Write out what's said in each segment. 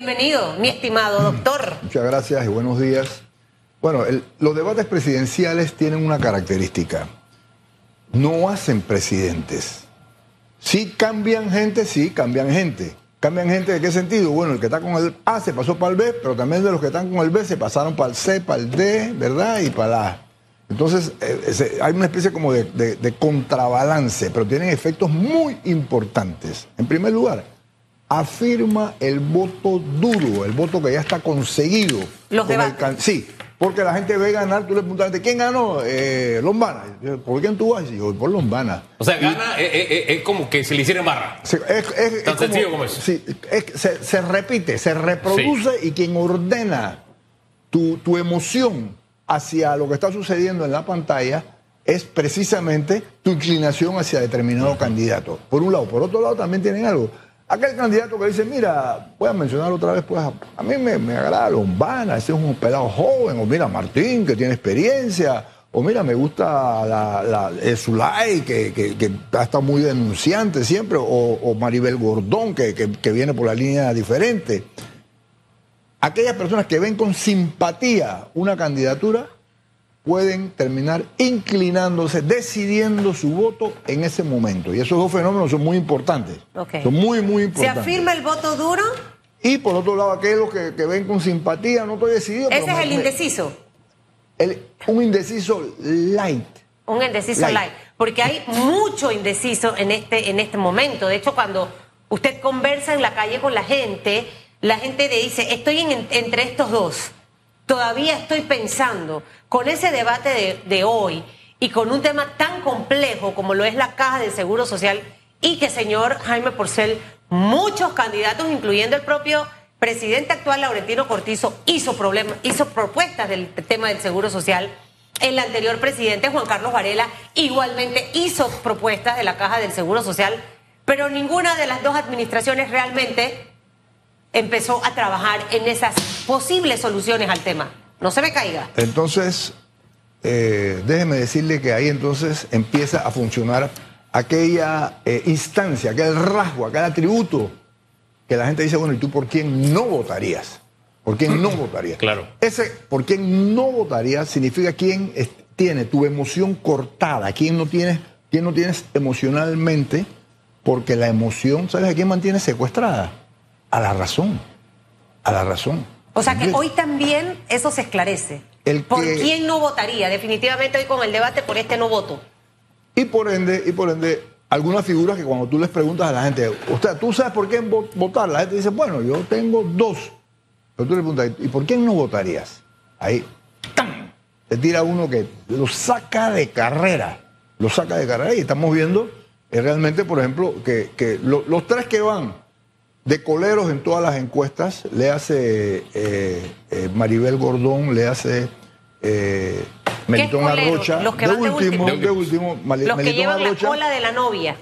Bienvenido, mi estimado doctor. Muchas gracias y buenos días. Bueno, los debates presidenciales tienen una característica. No hacen presidentes. Sí cambian gente, sí cambian gente. ¿Cambian gente de qué sentido? Bueno, el que está con el A se pasó para el B, pero también de los que están con el B se pasaron para el C, para el D, ¿verdad? Y para el A. Entonces, eh, hay una especie como de contrabalance, pero tienen efectos muy importantes. En primer lugar, afirma el voto duro, el voto que ya está conseguido. Los con el debates. can- Sí, porque la gente ve ganar, tú le preguntas a la gente, ¿quién ganó? Eh, Lombana. ¿Por quién tú vas? Y yo, por Lombana. O sea, gana, eh, eh, es como que se le hiciera barra. Se- es, es- es Tan sencillo como eso. Sí, es- se, se repite, se reproduce y quien ordena tu, tu emoción hacia lo que está sucediendo en la pantalla es precisamente tu inclinación hacia determinado candidato. Por un lado. Por otro lado también tienen algo. Aquel candidato que dice, mira, voy a mencionar otra vez, pues a mí me, me agrada Lombana, ese es un pelado joven, o mira Martín, que tiene experiencia, o mira, me gusta la, la, el que, que, que ha muy denunciante siempre, o, o Maribel Gordón, que, que viene por la línea diferente. Aquellas personas que ven con simpatía una candidatura pueden terminar inclinándose, decidiendo su voto en ese momento. Y esos dos fenómenos son muy importantes. Son muy, muy ¿Se importantes. afirma el voto duro? Y por otro lado, aquellos que, que ven con simpatía, no estoy decidido. Ese es me- el indeciso. el- un indeciso light. Un indeciso Light. light. Porque hay mucho indeciso en este, en este momento. De hecho, cuando usted conversa en la calle con la gente, la gente le dice, estoy en- entre estos dos. Todavía estoy pensando, con ese debate de, de hoy y con un tema tan complejo como lo es la caja del Seguro Social y que, señor Jaime Porcel, muchos candidatos, incluyendo el propio presidente actual, Laurentino Cortizo, hizo, hizo propuestas del tema del Seguro Social. El anterior presidente, Juan Carlos Varela, igualmente hizo propuestas de la caja del Seguro Social, pero ninguna de las dos administraciones realmente empezó a trabajar en esas posibles soluciones al tema. No se me caiga. Entonces, eh, déjeme decirle que ahí entonces empieza a funcionar aquella eh, instancia, aquel rasgo, aquel atributo que la gente dice, bueno, ¿y tú por quién no votarías? ¿Por quién no votarías? Claro. Ese por quién no votarías significa quién es- tiene tu emoción cortada, quién no tienes, quién no tienes emocionalmente, porque la emoción, ¿sabes a quién mantiene secuestrada? A la razón. A la razón. O sea que hoy también eso se esclarece. El ¿Por que- quién no votaría? Definitivamente hoy con el debate por este no voto. Y por ende, y por ende, algunas figuras que cuando tú les preguntas a la gente, usted, ¿tú sabes por quién vo- votar? La gente dice, bueno, yo tengo dos. Pero tú le preguntas, ¿y por quién no votarías? Ahí, ¡tam! te tira uno que lo saca de carrera. Lo saca de carrera y estamos viendo eh, realmente, por ejemplo, que, que lo- los tres que van de coleros en todas las encuestas, le hace eh, eh, Maribel Gordón, le hace eh, Melitón? Arrocha. Los que van de último. de último, Mali- Los que llevan la cola de la novia.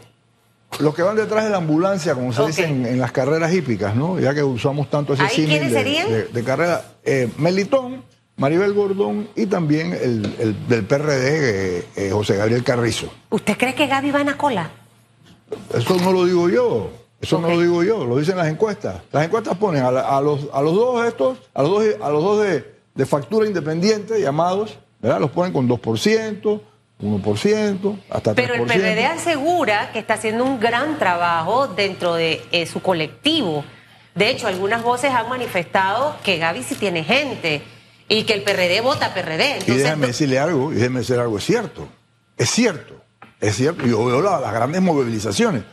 Los que van detrás de la ambulancia, como se dice en, en las carreras hípicas, ¿no? Ya que usamos tanto ese ¿Ahí símil quiénes de, serían? de- de carrera. Eh, Melitón, Maribel Gordón y también el, el del PRD, eh, eh, José Gabriel Carrizo. ¿Usted cree que Gaby va en la cola? Eso no lo digo yo. Eso no lo digo yo, lo dicen las encuestas. Las encuestas ponen a, la- a los, a los dos estos, a los dos, a los dos de, de factura independiente llamados, ¿verdad? Los ponen con 2%, 1%, hasta 3%. Pero el PRD asegura que está haciendo un gran trabajo dentro de eh, su colectivo. De hecho, algunas voces han manifestado que Gaby sí tiene gente y que el PRD vota PRD. Y Entonces, déjame do- decirle algo, y déjeme decir algo, es cierto, es cierto, es cierto, yo veo la- las grandes movilizaciones,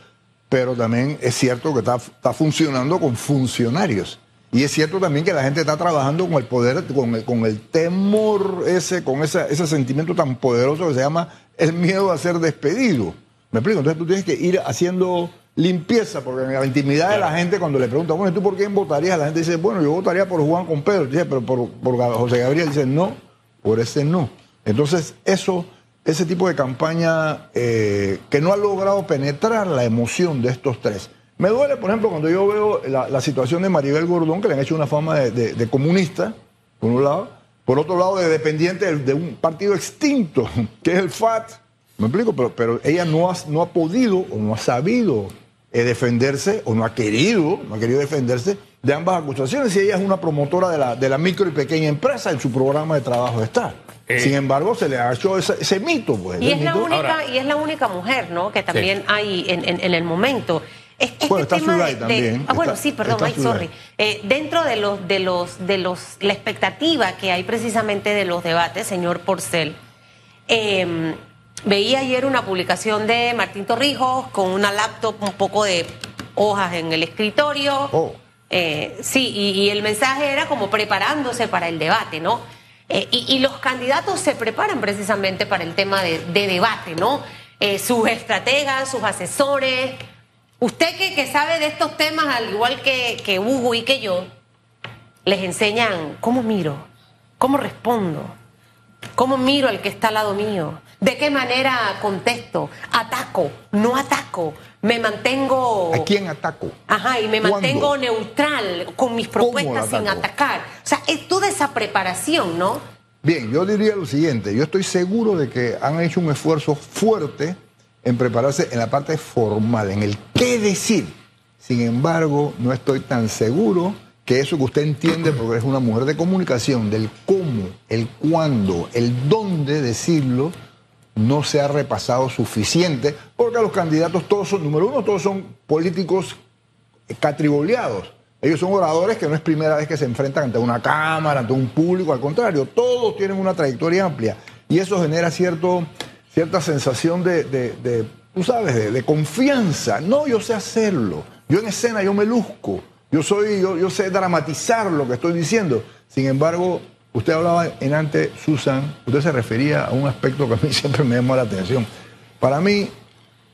pero también es cierto que está, está funcionando con funcionarios. Y es cierto también que la gente está trabajando con el poder, con el, con el temor ese, con ese, ese sentimiento tan poderoso que se llama el miedo a ser despedido. ¿Me explico? Entonces tú tienes que ir haciendo limpieza, porque en la intimidad de la gente, cuando le preguntan, bueno, ¿y ¿tú por quién votarías? La gente dice, bueno, yo votaría por Juan con Pedro. Dice, pero por, por José Gabriel dice, no, por ese no. Entonces, eso, ese tipo de campaña eh, que no ha logrado penetrar la emoción de estos tres. Me duele, por ejemplo, cuando yo veo la, situación de Maribel Gordón, que le han hecho una fama de, comunista, por un lado, por otro lado, de dependiente de, de un partido extinto, que es el FAT. ¿Me explico? Pero, pero ella no ha, no ha podido o no ha sabido eh, defenderse o no ha querido, no ha querido defenderse de ambas acusaciones y ella es una promotora de la, de la micro y pequeña empresa en su programa de trabajo está. Eh. Sin embargo, se le ha hecho ese, ese mito, pues. Y es, la única, Ahora- y es la única mujer, ¿no? Que también hay en, en- en el momento. Es- Este Bueno, está tema de- también. ah, bueno, Está- sí, perdón, Zulay. sorry. Eh, dentro de los, de los, de los, la expectativa que hay precisamente de los debates, señor Porcel, eh, veía ayer una publicación de Martín Torrijos con una laptop, un poco de hojas en el escritorio. Oh. Eh, sí, y, y el mensaje era como preparándose para el debate, ¿no? Eh, y, y los candidatos se preparan precisamente para el tema de, de debate, ¿no? Eh, sus estrategas, sus asesores. Usted que, que sabe de estos temas, al igual que, que Hugo y que yo, les enseñan cómo miro, cómo respondo, cómo miro al que está al lado mío, de qué manera contesto, ataco, no ataco, me mantengo... ¿A quién ataco? Ajá, y me ¿Cuándo? mantengo neutral con mis ¿Cómo propuestas sin atacar. O sea, es toda esa preparación, ¿no? Bien, yo diría lo siguiente, yo estoy seguro de que han hecho un esfuerzo fuerte en prepararse en la parte formal, en el qué decir. Sin embargo, no estoy tan seguro que eso que usted entiende, porque es una mujer de comunicación, del cómo, el cuándo, el dónde decirlo, no se ha repasado suficiente, porque los candidatos todos son, número uno, todos son políticos catriboleados. Ellos son oradores que no es primera vez que se enfrentan ante una cámara, ante un público, al contrario, todos tienen una trayectoria amplia y eso genera cierto, cierta sensación de, tú sabes, de confianza. No, yo sé hacerlo. Yo en escena yo me luzco. Yo soy, yo, yo sé dramatizar lo que estoy diciendo. Sin embargo, usted hablaba en antes, Susan, usted se refería a un aspecto que a mí siempre me llamó la atención. Para mí,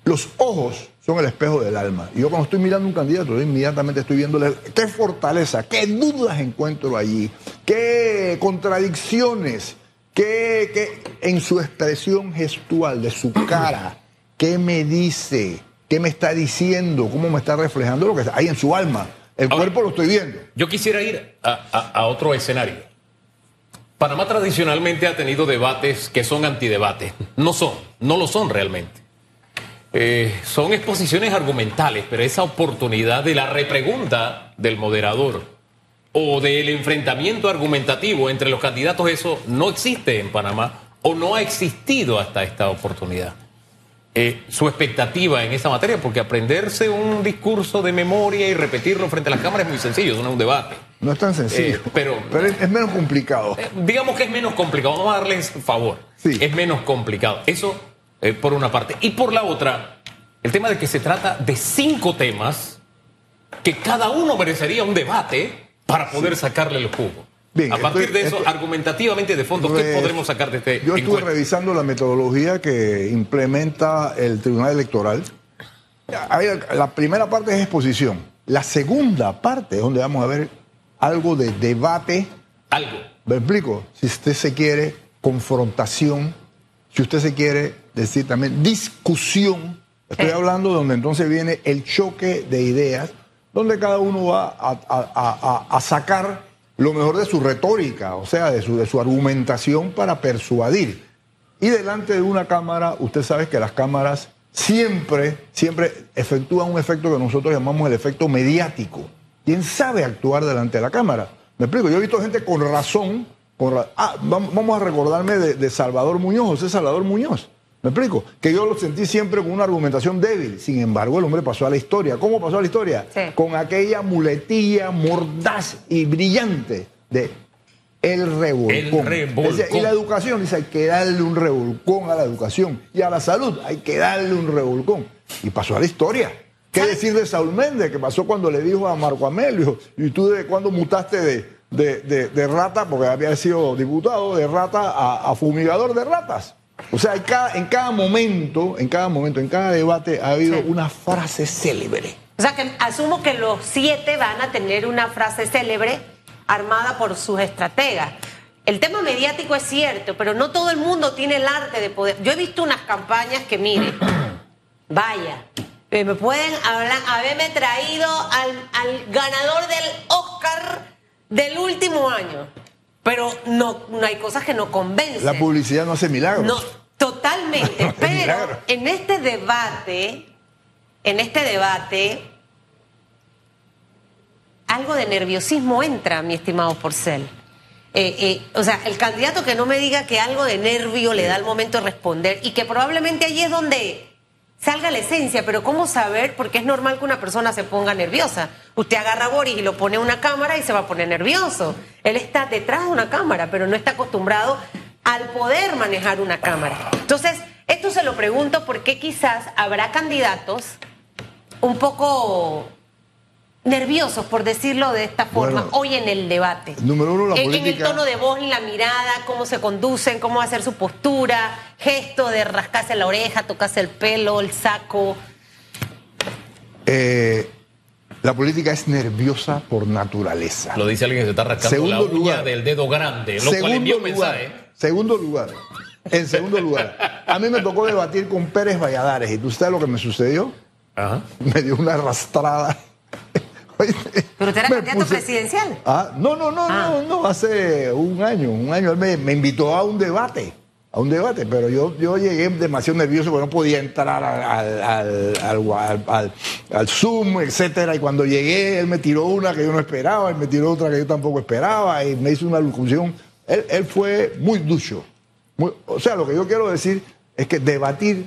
los ojos son el espejo del alma. Y yo cuando estoy mirando a un candidato, yo inmediatamente estoy viéndole qué fortaleza, qué dudas encuentro allí, qué contradicciones, qué, qué- en su expresión gestual de su cara, qué me dice, qué me está diciendo, cómo me está reflejando lo que hay en su alma. El Ahora- cuerpo lo estoy viendo. Yo quisiera ir a, a- a otro escenario. Panamá tradicionalmente ha tenido debates que son antidebates. No son, no lo son realmente. Eh, son exposiciones argumentales, pero esa oportunidad de la repregunta del moderador o del enfrentamiento argumentativo entre los candidatos, eso no existe en Panamá o no ha existido hasta esta oportunidad. Eh, su expectativa en esa materia, porque aprenderse un discurso de memoria y repetirlo frente a las cámaras es muy sencillo, eso no es un debate. No es tan sencillo. Eh, pero- es, es menos complicado. Eh, digamos que es menos complicado, vamos a darles favor. Sí. Es menos complicado. Eso por una parte. Y por la otra, el tema de que se trata de cinco temas que cada uno merecería un debate para poder sacarle el jugo. Bien, a partir estoy- de eso, estoy- argumentativamente de fondo, ¿qué podremos sacar de este Yo estuve encuentro? revisando la metodología que implementa el Tribunal Electoral. Ahí La primera parte es exposición. La segunda parte es donde vamos a ver algo de debate. Algo. ¿Me explico? Si usted se quiere, confrontación. Si usted se quiere decir también discusión. Estoy Sí. hablando de donde entonces viene el choque de ideas, donde cada uno va a, a- a- a- a sacar lo mejor de su retórica, o sea, de su, de su argumentación para persuadir. Y delante de una cámara, usted sabe que las cámaras siempre, siempre efectúan un efecto que nosotros llamamos el efecto mediático. ¿Quién sabe actuar delante de la cámara? Me explico, yo he visto gente con razón, con ra- ah, vam- vamos a recordarme de, de Salvador Muñoz, José Salvador Muñoz. ¿Me explico? Que yo lo sentí siempre con una argumentación débil. Sin embargo, el hombre pasó a la historia. ¿Cómo pasó a la historia? Sí. Con aquella muletilla mordaz y brillante de el revolcón. El revolcón. Decía, y la educación, dice, hay que darle un revolcón a la educación. Y a la salud, hay que darle un revolcón. Y pasó a la historia. ¿Qué decir de Saúl Méndez, que pasó cuando le dijo a Marco Amelio, y tú de cuándo mutaste de, de- de- de rata, porque había sido diputado, de rata a, a fumigador de ratas? O sea, cada- en cada momento, en cada momento, en cada debate ha habido Sí. una frase célebre. O sea que asumo que los siete van a tener una frase célebre armada por sus estrategas. El tema mediático es cierto, pero no todo el mundo tiene el arte de poder. Yo he visto unas campañas que, mire, vaya, eh, me pueden hablar, haberme traído al, al ganador del Oscar del último año, pero no, no hay cosas que no convencen. La publicidad no hace milagros. No, totalmente. pero en este debate, en este debate, algo de nerviosismo entra, mi estimado Porcel. Eh, eh, o sea, el candidato que no me diga que algo de nervio le da al momento de responder y que probablemente allí es donde salga la esencia, pero ¿cómo saber? Porque es normal que una persona se ponga nerviosa. Usted agarra a Boris y lo pone a una cámara y se va a poner nervioso. Él está detrás de una cámara, pero no está acostumbrado al poder manejar una cámara. Entonces, esto se lo pregunto porque quizás habrá candidatos un poco nerviosos, por decirlo de esta forma, Bueno, hoy en el debate. número uno, la en, en el política- tono de voz, en la mirada, cómo se conducen, cómo va a ser su postura, gesto de rascarse la oreja, tocarse el pelo, el saco. Eh, la política es nerviosa por naturaleza. Lo dice alguien que se está rascando Segundo la uña lugar. del dedo grande, lo cual un lugar, mensaje. segundo lugar, en segundo lugar, a mí me tocó debatir con Pérez Valladares y tú sabes lo que me sucedió, Ajá. me dio una arrastrada. Pero usted era candidato presidencial. Ah, no, no, no, Ah. no, no, hace un año, un año él me, me invitó a un debate, a un debate, pero yo, yo llegué demasiado nervioso porque no podía entrar al, al, al, al- al- al- al Zoom, etcétera, y cuando llegué él me tiró una que yo no esperaba, él me tiró otra que yo tampoco esperaba, y me hizo una locución. Él, él fue muy ducho. muy- o sea, lo que yo quiero decir es que debatir,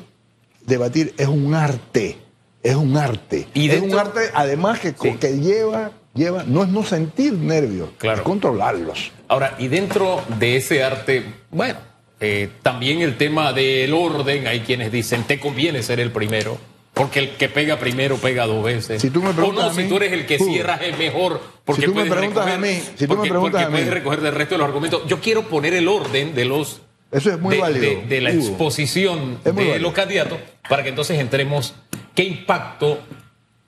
debatir es un arte, es un arte. Y es un arte, además que, Sí. que lleva, lleva, no es no sentir nervios, Claro. es controlarlos. Ahora, y dentro de ese arte, bueno, eh, también el tema del orden, hay quienes dicen, te conviene ser el primero, porque el que pega primero pega dos veces. Si tú me o preguntas no, a si mí, tú eres el que tú. cierras es mejor, porque Si tú me preguntas recoger, a mí, si tú me porque, preguntas porque a mí. puedes recoger del resto de los argumentos. Yo quiero poner el orden de los Eso es muy de, válido. de- de la Hugo. exposición de válido. los candidatos para que entonces entremos qué impacto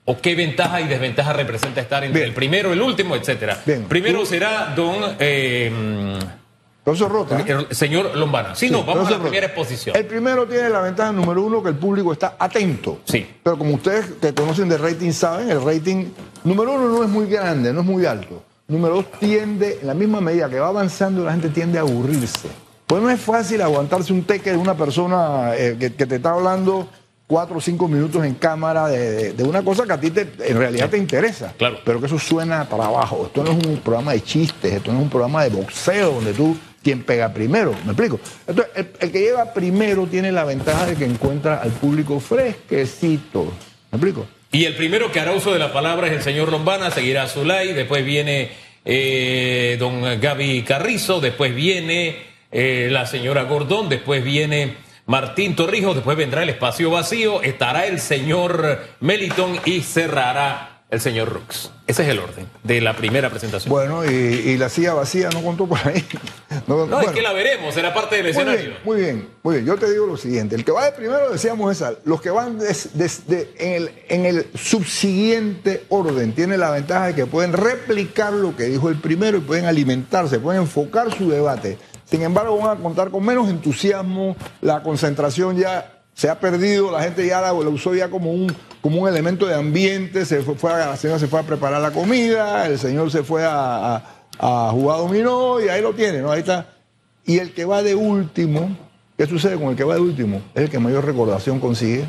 o qué ventaja y desventaja representa estar entre Bien. el primero, el último, etcétera. Bien. Primero Tú- será don eh, Profesor Rota. el señor Lombana. Sí, no, vamos a la primera exposición. El primero tiene la ventaja número uno que el público está atento. Sí. Pero como ustedes que conocen de rating saben, el rating número uno no es muy grande, no es muy alto. Número dos tiende, en la misma medida que va avanzando, la gente tiende a aburrirse. Pues no es fácil aguantarse un teque de una persona eh, que, que te está hablando cuatro o cinco minutos en cámara de, de- de una cosa que a ti te, en realidad te interesa. Claro. Pero que eso suena a trabajo. Esto no es un programa de chistes, esto no es un programa de boxeo donde tú quien pega primero. ¿Me explico? Entonces, el, el que llega primero tiene la ventaja de que encuentra al público fresquecito. ¿Me explico? Y el primero que hará uso de la palabra es el señor Lombana, seguirá Zulay, después viene eh, don Gaby Carrizo, después viene eh, la señora Gordón, después viene Martín Torrijos, después vendrá el espacio vacío, estará el señor Meliton y cerrará el señor Rux. Ese es el orden de la primera presentación. Bueno, y, y la silla vacía no contó por ahí. No, no, es que la veremos, será parte del Muy escenario. bien, muy bien, muy bien. Yo te digo lo siguiente: el que va de primero, decíamos esa, los que van des- des- de- en, el, en el subsiguiente orden tienen la ventaja de que pueden replicar lo que dijo el primero y pueden alimentarse, pueden enfocar su debate. Sin embargo, van a contar con menos entusiasmo, la concentración ya se ha perdido, la gente ya la, la usó ya como un, como un elemento de ambiente, se fue, fue a- la señora se fue a preparar la comida, el señor se fue a, a- a jugar dominó y ahí lo tiene, ¿no? Ahí está. Y el que va de último, ¿qué sucede con el que va de último? Es el que mayor recordación consigue.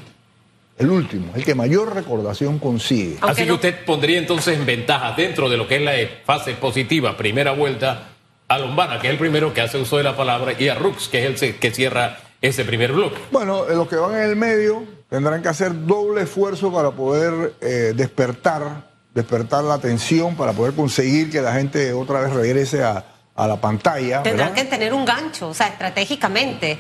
El último, el que mayor recordación consigue. Aunque Así que no- usted pondría entonces en ventaja dentro de lo que es la fase positiva, primera vuelta, a Lombana, que es el primero que hace uso de la palabra, y a Rux, que es el que cierra ese primer bloque. Bueno, eh, los que van en el medio tendrán que hacer doble esfuerzo para poder eh, despertar, despertar la atención, para poder conseguir que la gente otra vez regrese a, a la pantalla. Tendrán ¿verdad? que tener un gancho, o sea, estratégicamente.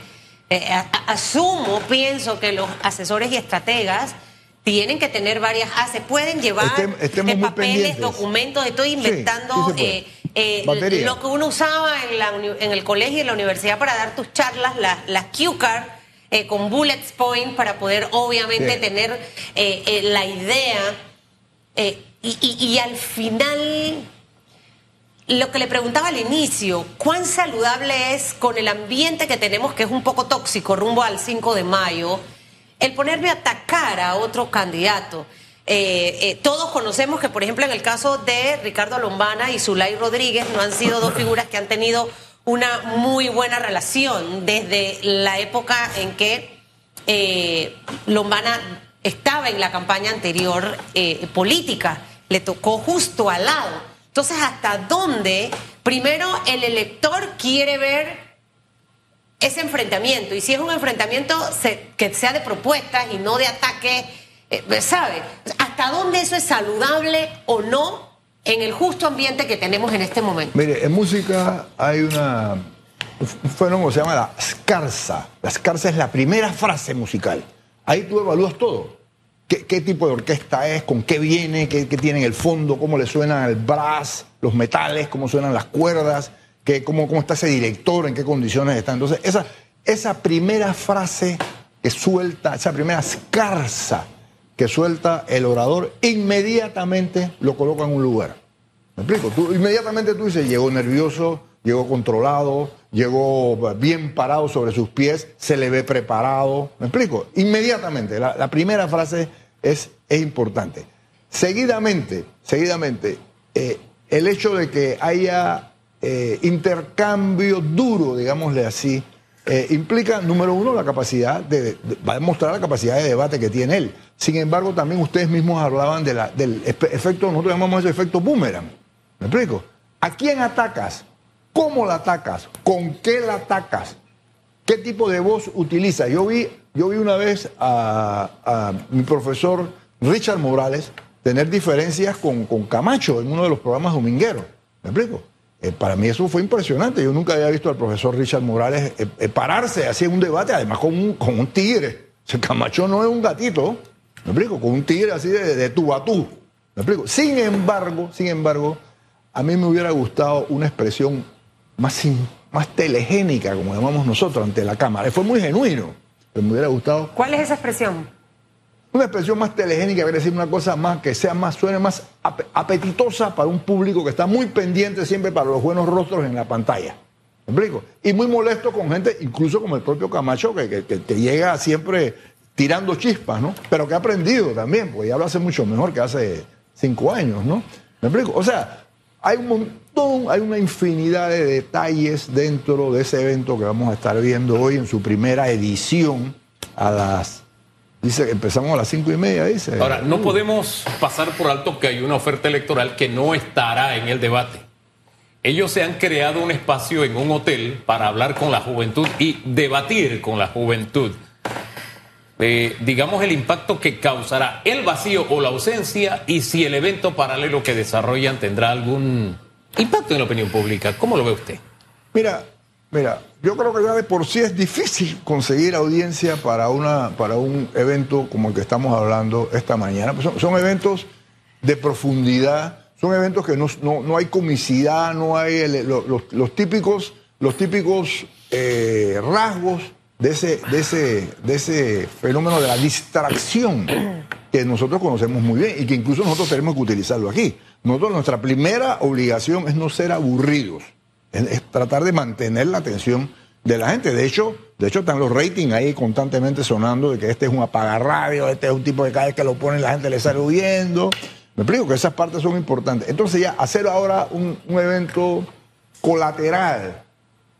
Eh, asumo, pienso que los asesores y estrategas tienen que tener varias haces, pueden llevar Estem- eh, papeles, documentos, estoy inventando sí. Eh, lo que uno usaba en, la en el colegio y en la universidad para dar tus charlas, las las cue card, eh, con bullets point para poder obviamente Bien. tener eh, eh, la idea eh, y, y- y al final lo que le preguntaba al inicio, ¿cuán saludable es con el ambiente que tenemos, que es un poco tóxico, rumbo al 5 de mayo, el ponerme a atacar a otro candidato? Eh, eh, todos conocemos que, por ejemplo, en el caso de Ricardo Lombana y Zulay Rodríguez, no han sido dos figuras que han tenido una muy buena relación desde la época en que eh, Lombana estaba en la campaña anterior política. le tocó justo al lado. Entonces, ¿hasta dónde primero el elector quiere ver ese enfrentamiento? Y si es un enfrentamiento que sea de propuestas y no de ataques, ¿sabe? ¿Hasta dónde eso es saludable o no en el justo ambiente que tenemos en este momento? Mire, en música hay una, un fenómeno que se llama la escarza. La escarza es la primera frase musical. Ahí tú evalúas todo. ¿Qué, tipo de orquesta es? ¿Con qué viene? ¿Qué, tiene en el fondo? ¿Cómo le suena el brass? ¿Los metales? ¿Cómo suenan las cuerdas? ¿Qué, cómo, ¿Cómo está ese director? ¿En qué condiciones está? Entonces, esa, esa primera frase que suelta, esa primera escarza que suelta el orador, inmediatamente lo coloca en un lugar. ¿Me explico? Inmediatamente tú dices, llegó nervioso, llegó controlado, llegó bien parado sobre sus pies, se le ve preparado. ¿Me explico? Inmediatamente, la, primera frase es, es, importante. Seguidamente, seguidamente, eh, el hecho de que haya eh, intercambio duro, digámosle así, eh, implica, número uno, la capacidad de, va a demostrar la capacidad de debate que tiene él. Sin embargo, también ustedes mismos hablaban de la, del efecto, nosotros llamamos ese efecto boomerang. ¿Me explico? ¿A quién atacas? ¿Cómo la atacas? ¿Con qué la atacas? ¿Qué tipo de voz utiliza? Yo vi, yo vi una vez a, mi profesor Richard Morales tener diferencias con, Camacho en uno de los programas domingueros. ¿Me explico? Eh, para mí eso fue impresionante. Yo nunca había visto al profesor Richard Morales eh, eh, pararse así en un debate, además con un, tigre. O Camacho no es un gatito, ¿me explico? Con un tigre así de, de tú a tú. ¿Me explico? Sin embargo, sin embargo, a mí me hubiera gustado una expresión más, más telegénica, como llamamos nosotros, ante la Cámara. Fue muy genuino, pero me hubiera gustado. ¿Cuál es esa expresión? Una expresión más telegénica, quiere decir una cosa más que sea más, suene más apetitosa para un público que está muy pendiente siempre para los buenos rostros en la pantalla. ¿Me explico? Y muy molesto con gente, incluso como el propio Camacho, que, que, llega siempre tirando chispas, ¿no? Pero que ha aprendido también, porque ya lo hace mucho mejor que hace cinco años, ¿no? ¿Me explico? O sea, hay un montón, hay una infinidad de detalles dentro de ese evento que vamos a estar viendo hoy en su primera edición a las Dice que empezamos a las cinco y media, dice. Ahora, no podemos pasar por alto que hay una oferta electoral que no estará en el debate. Ellos se han creado un espacio en un hotel para hablar con la juventud y debatir con la juventud. Eh, digamos el impacto que causará el vacío o la ausencia y si el evento paralelo que desarrollan tendrá algún impacto en la opinión pública. ¿Cómo lo ve usted? Mira, mira, yo creo que ya de por sí es difícil conseguir audiencia para, una, para un evento como el que estamos hablando esta mañana. Pues son, eventos de profundidad, son eventos que no, hay comicidad, no hay los, típicos, los típicos eh, rasgos de ese, de ese, de ese fenómeno de la distracción que nosotros conocemos muy bien y que incluso nosotros tenemos que utilizarlo aquí. Nuestra primera obligación es no ser aburridos, es, tratar de mantener la atención de la gente. De hecho, de hecho están los ratings ahí constantemente sonando de que este es un apagarradio, este es un tipo de cada vez que lo ponen la gente le sale huyendo. Me explico que esas partes son importantes. Entonces ya hacer ahora un, un evento colateral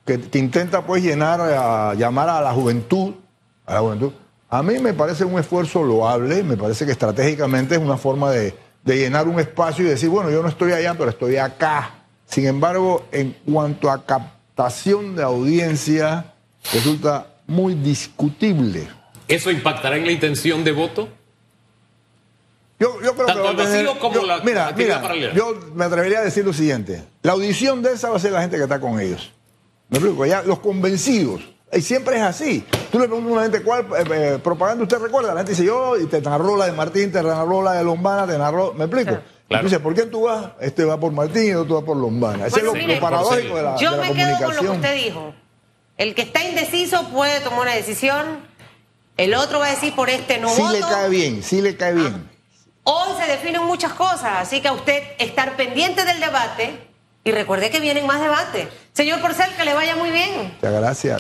que, intenta pues llenar, a, llamar a la juventud, a la juventud. A mí me parece un esfuerzo loable, me parece que estratégicamente es una forma de, llenar un espacio y decir, bueno, yo no estoy allá, pero estoy acá. Sin embargo, en cuanto a captación de audiencia, resulta muy discutible. ¿Eso impactará en la intención de voto? Yo, yo creo Tanto el vacío como la mira, mira, Yo me atrevería a decir lo siguiente. La audición de esa va a ser la gente que está con ellos. Me explico, ya los convencidos. Y siempre es así. Tú le preguntas a una gente cuál eh, eh, propaganda usted recuerda. La gente dice yo, y te narró la de Martín, te narró la de Lombana, te narró. ¿Me explico? Claro. Dice, ¿por qué tú vas? Este va por Martín y otro va por Lombana. Ese es lo, paradójico de la, yo de me quedo con lo que usted dijo. El que está indeciso puede tomar una decisión. El otro va a decir por este no sí le cae bien, sí le cae bien. Hoy se definen muchas cosas, así que a usted estar pendiente del debate y recuerde que vienen más debates. Señor Porcel, que le vaya muy bien. Muchas gracias.